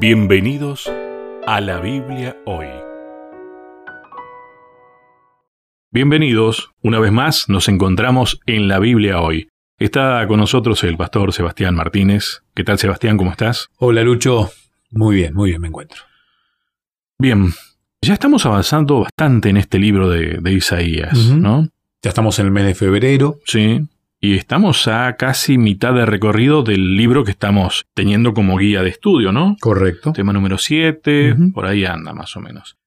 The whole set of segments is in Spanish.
Bienvenidos a la Biblia hoy. Bienvenidos, una vez más nos encontramos en la Biblia hoy. Está con nosotros el pastor Sebastián Martínez. ¿Qué tal Sebastián? ¿Cómo estás? Hola Lucho, muy bien, muy bien me encuentro. Bien, ya estamos avanzando bastante en este libro de, de Isaías. ¿no? Ya estamos en el mes de febrero. Sí. Y estamos a casi mitad de recorrido del libro que estamos teniendo como guía de estudio, ¿no? Correcto. Tema número 7, Ujú. por ahí anda más o menos.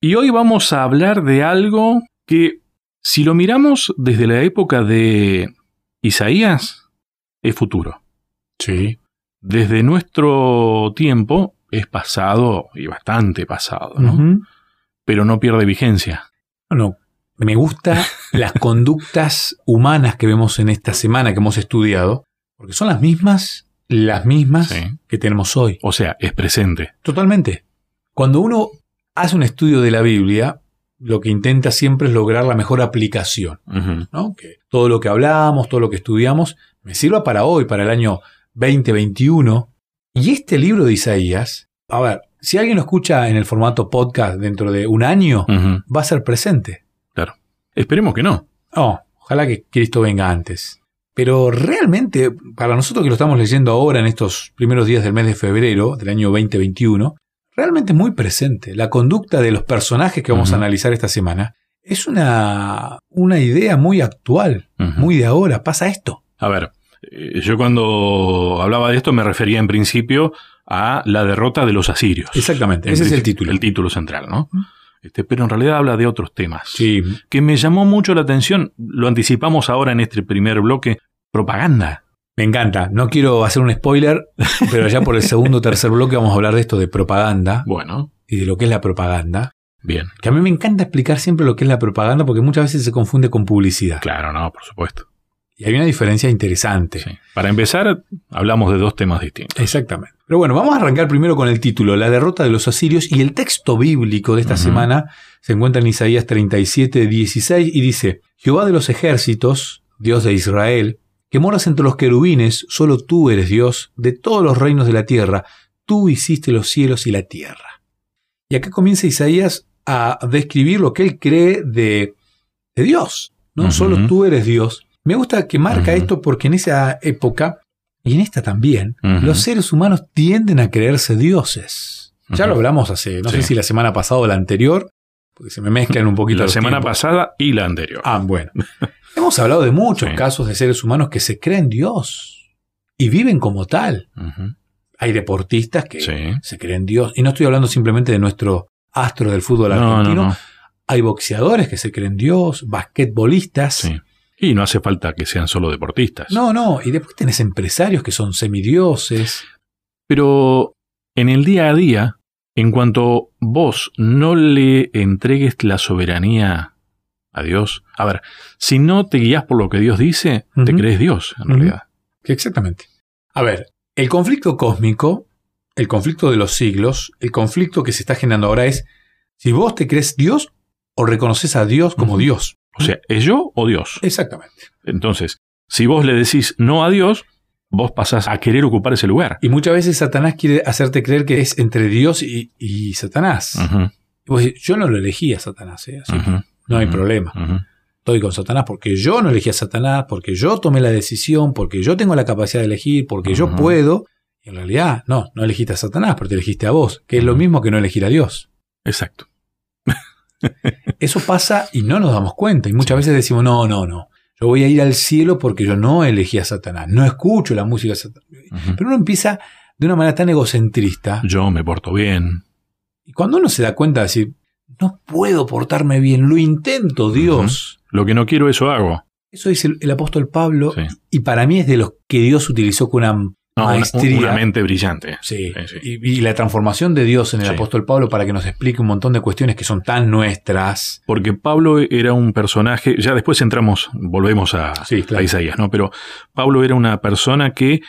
Y hoy vamos a hablar de algo que, si lo miramos desde la época de Isaías, es futuro. Sí. Desde nuestro tiempo es pasado y bastante pasado, ¿no? Pero no pierde vigencia. Bueno, me gustan las conductas humanas que vemos en esta semana que hemos estudiado, porque son las mismas, las mismas Sí. que tenemos hoy. O sea, es presente. Totalmente. Cuando uno hace un estudio de la Biblia, lo que intenta siempre es lograr la mejor aplicación. ¿no? Que todo lo que hablamos, todo lo que estudiamos, me sirva para hoy, para el año 2021. Y este libro de Isaías, a ver, si alguien lo escucha en el formato podcast dentro de un año, va a ser presente. Esperemos que no. Oh, ojalá que Cristo venga antes. Pero realmente, para nosotros que lo estamos leyendo ahora en estos primeros días del mes de febrero del año 2021, realmente es muy presente. La conducta de los personajes que vamos a analizar esta semana es una, una idea muy actual, muy de ahora. Pasa esto. A ver, eh, yo cuando hablaba de esto me refería en principio a la derrota de los asirios. Exactamente, En ese es el título. El título central, ¿no? Este, pero en realidad habla de otros temas. Sí, Que me llamó mucho la atención, lo anticipamos ahora en este primer bloque, propaganda. me encanta. No quiero hacer un spoiler, pero ya por el segundo o tercer bloque vamos a hablar de esto de propaganda Bueno, y de lo que es la propaganda. bien. Que a mí me encanta explicar siempre lo que es la propaganda porque muchas veces se confunde con publicidad. Claro, no, por supuesto. Y hay una diferencia interesante. Sí. Para empezar, hablamos de dos temas distintos. Exactamente. Pero bueno, vamos a arrancar primero con el título, La derrota de los asirios, y el texto bíblico de esta semana se encuentra en Isaías 37, 16, y dice, Jehová de los ejércitos, Dios de Israel, que moras entre los querubines, solo tú eres Dios de todos los reinos de la tierra, tú hiciste los cielos y la tierra. Y acá comienza Isaías a describir lo que él cree de, de Dios, ¿no? Solo tú eres Dios. Me gusta que marca esto porque en esa época, y en esta también, los seres humanos tienden a creerse dioses. Ya lo hablamos hace, no sé si la semana pasada o la anterior, porque se me mezclan un poquito La semana tiempos. pasada y la anterior. Ah, bueno. Hemos hablado de muchos Sí. casos de seres humanos que se creen Dios y viven como tal. Hay deportistas que Sí. se creen Dios. Y no estoy hablando simplemente de nuestro astro del fútbol No, no, argentino. no. Hay boxeadores que se creen Dios, basquetbolistas. Y no hace falta que sean solo deportistas. No, no. Y después tenés empresarios que son semidioses. Pero en el día a día, en cuanto vos no le entregues la soberanía a Dios, a ver, si no te guías por lo que Dios dice, te crees Dios, en Ujú. realidad. Que Exactamente. A ver, el conflicto cósmico, el conflicto de los siglos, el conflicto que se está generando ahora es si vos te crees Dios o reconoces a Dios como. Dios. O sea, ¿es yo o Dios? Exactamente. Entonces, si vos le decís no a Dios, vos pasás a querer ocupar ese lugar. Y muchas veces Satanás quiere hacerte creer que es entre Dios y, y Satanás. Y vos decís, yo no lo elegí a Satanás, ¿eh? así no hay problema. Estoy con Satanás porque yo no elegí a Satanás, porque yo tomé la decisión, porque yo tengo la capacidad de elegir, porque yo puedo. Y en realidad, no, no elegiste a Satanás, pero te elegiste a vos, que es lo mismo que no elegir a Dios. Exacto. Eso pasa y no nos damos cuenta. Y muchas veces decimos, no, no, no. Yo voy a ir al cielo porque yo no elegí a Satanás. No escucho la música de Satanás. Pero uno empieza de una manera tan egocentrista. Yo me porto bien. Y cuando uno se da cuenta de decir, no puedo portarme bien, lo intento, Dios. Lo que no quiero, eso hago. Eso dice el, el apóstol Pablo. Sí. Y para mí es de los que Dios utilizó con una No, maestría. una, mente brillante. Sí. Sí, sí. Y, y la transformación de Dios en el Sí. apóstol Pablo para que nos explique un montón de cuestiones que son tan nuestras. Porque Pablo era un personaje, ya después entramos, volvemos a, Sí, claro. a Isaías, ¿no? Pero Pablo era una persona que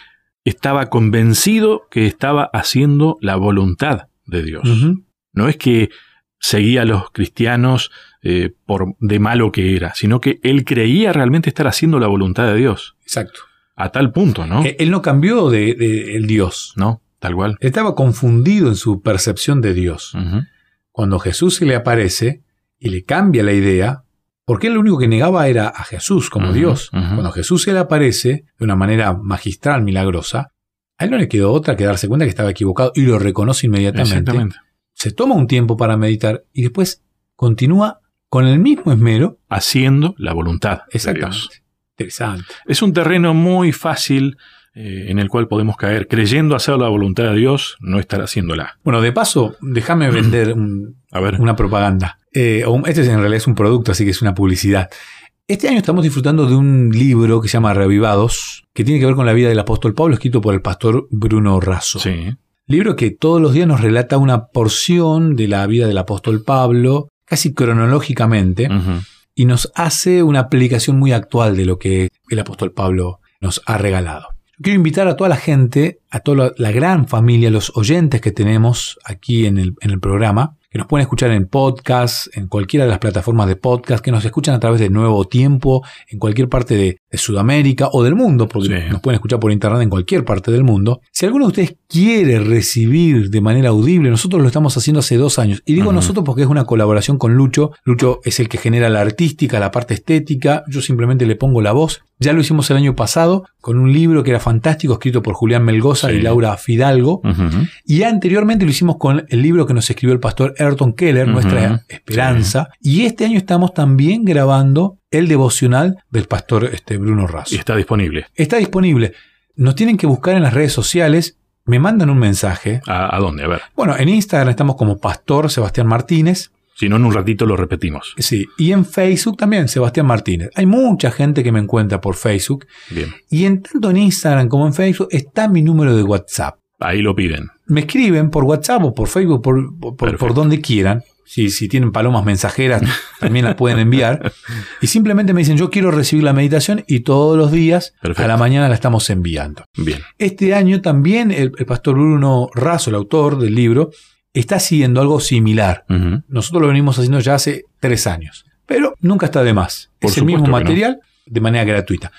estaba convencido que estaba haciendo la voluntad de Dios. No es que seguía a los cristianos eh, por de malo que era, sino que él creía realmente estar haciendo la voluntad de Dios. Exacto. A tal punto, ¿no? Él no cambió de, de- el Dios. ¿No? Tal cual. Estaba confundido en su percepción de Dios. Cuando Jesús se le aparece y le cambia la idea, porque él lo único que negaba era a Jesús como Dios. Cuando Jesús se le aparece de una manera magistral, milagrosa, a él no le quedó otra que darse cuenta que estaba equivocado y lo reconoce inmediatamente. Exactamente. Se toma un tiempo para meditar y después continúa con el mismo esmero. Haciendo la voluntad de Exactamente. Dios. Interesante. Es un terreno muy fácil eh, en el cual podemos caer. Creyendo hacer la voluntad de Dios, no estar haciéndola. Bueno, de paso, déjame vender un- A ver. una propaganda. Eh, este es en realidad es un producto, así que es una publicidad. Este año estamos disfrutando de un libro que se llama Revivados, que tiene que ver con la vida del apóstol Pablo, escrito por el pastor Bruno Razo. Sí. Libro que todos los días nos relata una porción de la vida del apóstol Pablo, casi cronológicamente. Y nos hace una aplicación muy actual de lo que el apóstol Pablo nos ha regalado. Quiero invitar a toda la gente, a toda la, gran familia, los oyentes que tenemos aquí en el, en el programa, que nos pueden escuchar en podcast, en cualquiera de las plataformas de podcast, que nos escuchan a través de Nuevo Tiempo, en cualquier parte de, de Sudamérica o del mundo, porque Sí. nos pueden escuchar por internet en cualquier parte del mundo. Si alguno de ustedes quiere recibir de manera audible, nosotros lo estamos haciendo hace dos años. Y digo nosotros porque es una colaboración con Lucho. Lucho es el que genera la artística, la parte estética. Yo simplemente le pongo la voz. Ya lo hicimos el año pasado con un libro que era fantástico, escrito por Julián Melgoza Sí. y Laura Fidalgo. Ujú. Y anteriormente lo hicimos con el libro que nos escribió el pastor Ayrton Keller. Nuestra Esperanza. Y este año estamos también grabando el devocional del pastor este, Bruno Razo. Y está disponible. Está disponible. Nos tienen que buscar en las redes sociales. Me mandan un mensaje. ¿A, a dónde? A ver. Bueno, en Instagram estamos como Pastor Sebastián Martínez. Si no, en un ratito lo repetimos. Sí, y en Facebook también, Sebastián Martínez. Hay mucha gente que me encuentra por Facebook. Bien. Y en tanto en Instagram como en Facebook está mi número de WhatsApp. Ahí lo piden. Me escriben por WhatsApp o por Facebook, por, por- donde quieran. Si, si tienen palomas mensajeras, también las pueden enviar. Y simplemente me dicen, yo quiero recibir la meditación y todos los días Perfecto. a la mañana la estamos enviando. Bien. Este año también el, el pastor Bruno Razo, el autor del libro, está haciendo algo similar. Nosotros lo venimos haciendo ya hace tres años. Pero nunca está de más. Por es el mismo no. material de manera gratuita.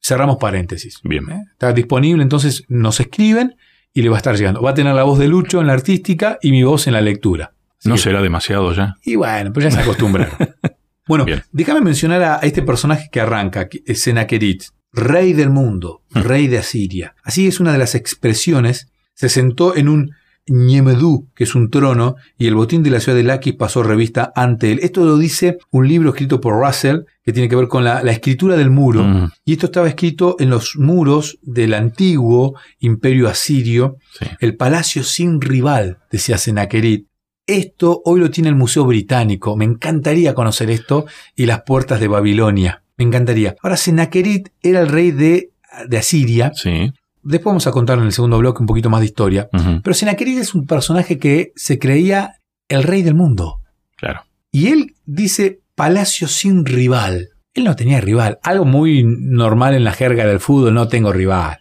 Cerramos paréntesis. Bien. ¿eh? Está disponible, entonces nos escriben y le va a estar llegando. Va a tener la voz de Lucho en la artística y mi voz en la lectura. Así No que- será demasiado ya. Y bueno, pues ya se acostumbraron. bueno, Bien. déjame mencionar a este personaje que arranca, que es Sennacherib, rey del mundo, Hmm. rey de Asiria. Así es una de las expresiones. Se sentó en un Ñemedú, que es un trono, y el botín de la ciudad de Laquis pasó revista ante él. Esto lo dice un libro escrito por Russell, que tiene que ver con la, la escritura del muro. Mm, Y esto estaba escrito en los muros del antiguo imperio asirio, sí. el palacio sin rival, decía Sennacherib. Esto hoy lo tiene el Museo Británico. Me encantaría conocer esto y las puertas de Babilonia. Me encantaría. Ahora, Sennacherib era el rey de, de Asiria. Sí. Después vamos a contar en el segundo bloque un poquito más de historia. Pero Sennacherib es un personaje que se creía el rey del mundo. Claro. Y él dice palacio sin rival. Él no tenía rival. Algo muy normal en la jerga del fútbol, no tengo rival.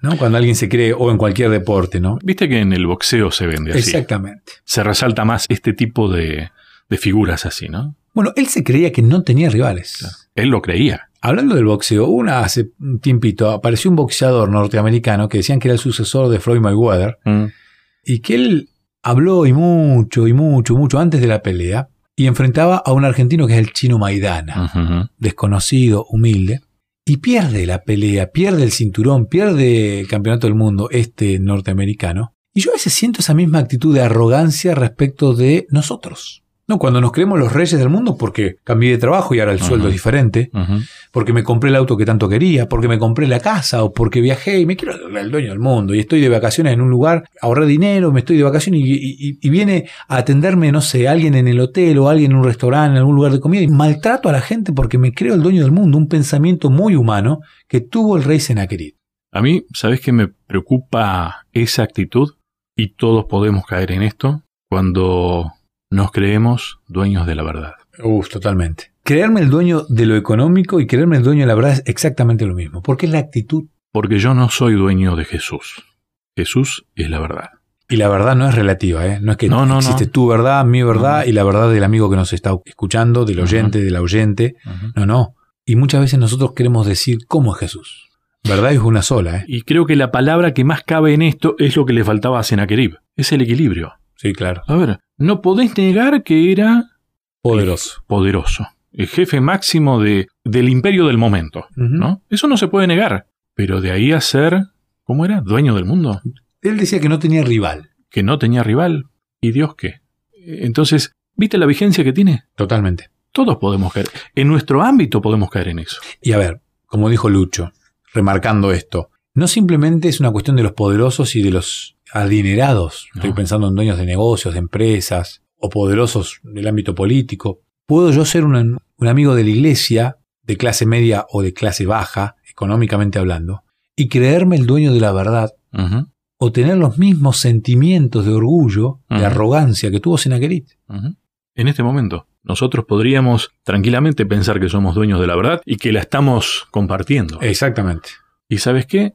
¿no? Cuando alguien se cree, o en cualquier deporte, ¿no? Viste que en el boxeo se vende así. Exactamente. Se resalta más este tipo de, de figuras así, ¿no? Bueno, él se creía que no tenía rivales. Claro. Él lo creía. Hablando del boxeo, una hace un tiempito apareció un boxeador norteamericano que decían que era el sucesor de Floyd Mayweather Mm. y que él habló y mucho y mucho, mucho antes de la pelea y enfrentaba a un argentino que es el chino Maidana, desconocido, humilde, y pierde la pelea, pierde el cinturón, pierde el campeonato del mundo este norteamericano. Y yo a veces siento esa misma actitud de arrogancia respecto de nosotros. No, cuando nos creemos los reyes del mundo porque cambié de trabajo y ahora el sueldo es diferente, porque me compré el auto que tanto quería, porque me compré la casa o porque viajé y me quiero el dueño del mundo y estoy de vacaciones en un lugar, ahorré dinero, me estoy de vacaciones y, y- y viene a atenderme, no sé, alguien en el hotel o alguien en un restaurante, en algún lugar de comida y maltrato a la gente porque me creo el dueño del mundo, un pensamiento muy humano que tuvo el rey Sennacherib. A mí, ¿sabes qué me preocupa esa actitud? Y todos podemos caer en esto cuando nos creemos dueños de la verdad. Uf, totalmente. Creerme el dueño de lo económico y creerme el dueño de la verdad es exactamente lo mismo, porque es la actitud Porque yo no soy dueño de Jesús. Jesús es la verdad. Y la verdad no es relativa, ¿eh? No es que No, no, existe no. tu verdad, mi verdad y la verdad del amigo que nos está escuchando, del oyente, del oyente. No, no. Y muchas veces nosotros queremos decir cómo es Jesús. Verdad es una sola, ¿eh? Y creo que la palabra que más cabe en esto es lo que le faltaba a Sennacherib. Es el equilibrio. Sí, claro. A ver, no podés negar que era Poderoso. poderoso. El jefe máximo de, del imperio del momento. ¿no? Eso no se puede negar. Pero de ahí a ser, ¿cómo era? Dueño del mundo. Él decía que no tenía rival. Que no tenía rival. ¿Y Dios qué? Entonces, ¿viste la vigencia que tiene? Totalmente. Todos podemos caer. En nuestro ámbito podemos caer en eso. Y a ver, como dijo Lucho, remarcando esto, no simplemente es una cuestión de los poderosos y de los adinerados. Estoy No. pensando en dueños de negocios, de empresas o poderosos del ámbito político. Puedo yo ser un, un amigo de la iglesia, de clase media o de clase baja, económicamente hablando, y creerme el dueño de la verdad o tener los mismos sentimientos de orgullo, de arrogancia que tuvo Senaquerit. ujú. En este momento, nosotros podríamos tranquilamente pensar que somos dueños de la verdad y que la estamos compartiendo. Exactamente. ¿Y sabes qué?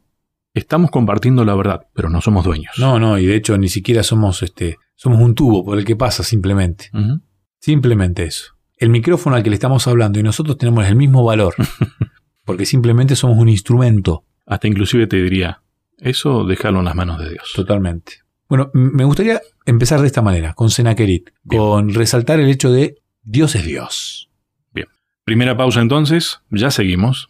Estamos compartiendo la verdad, pero no somos dueños. No, no, y de hecho ni siquiera somos este, somos un tubo por el que pasa simplemente. Simplemente eso. El micrófono al que le estamos hablando y nosotros tenemos el mismo valor. Porque simplemente somos un instrumento. Hasta inclusive te diría, eso déjalo en las manos de Dios. Totalmente. Bueno, me gustaría empezar de esta manera, con Senaquerit, Bien. con resaltar el hecho de Dios es Dios. Primera pausa entonces, ya seguimos.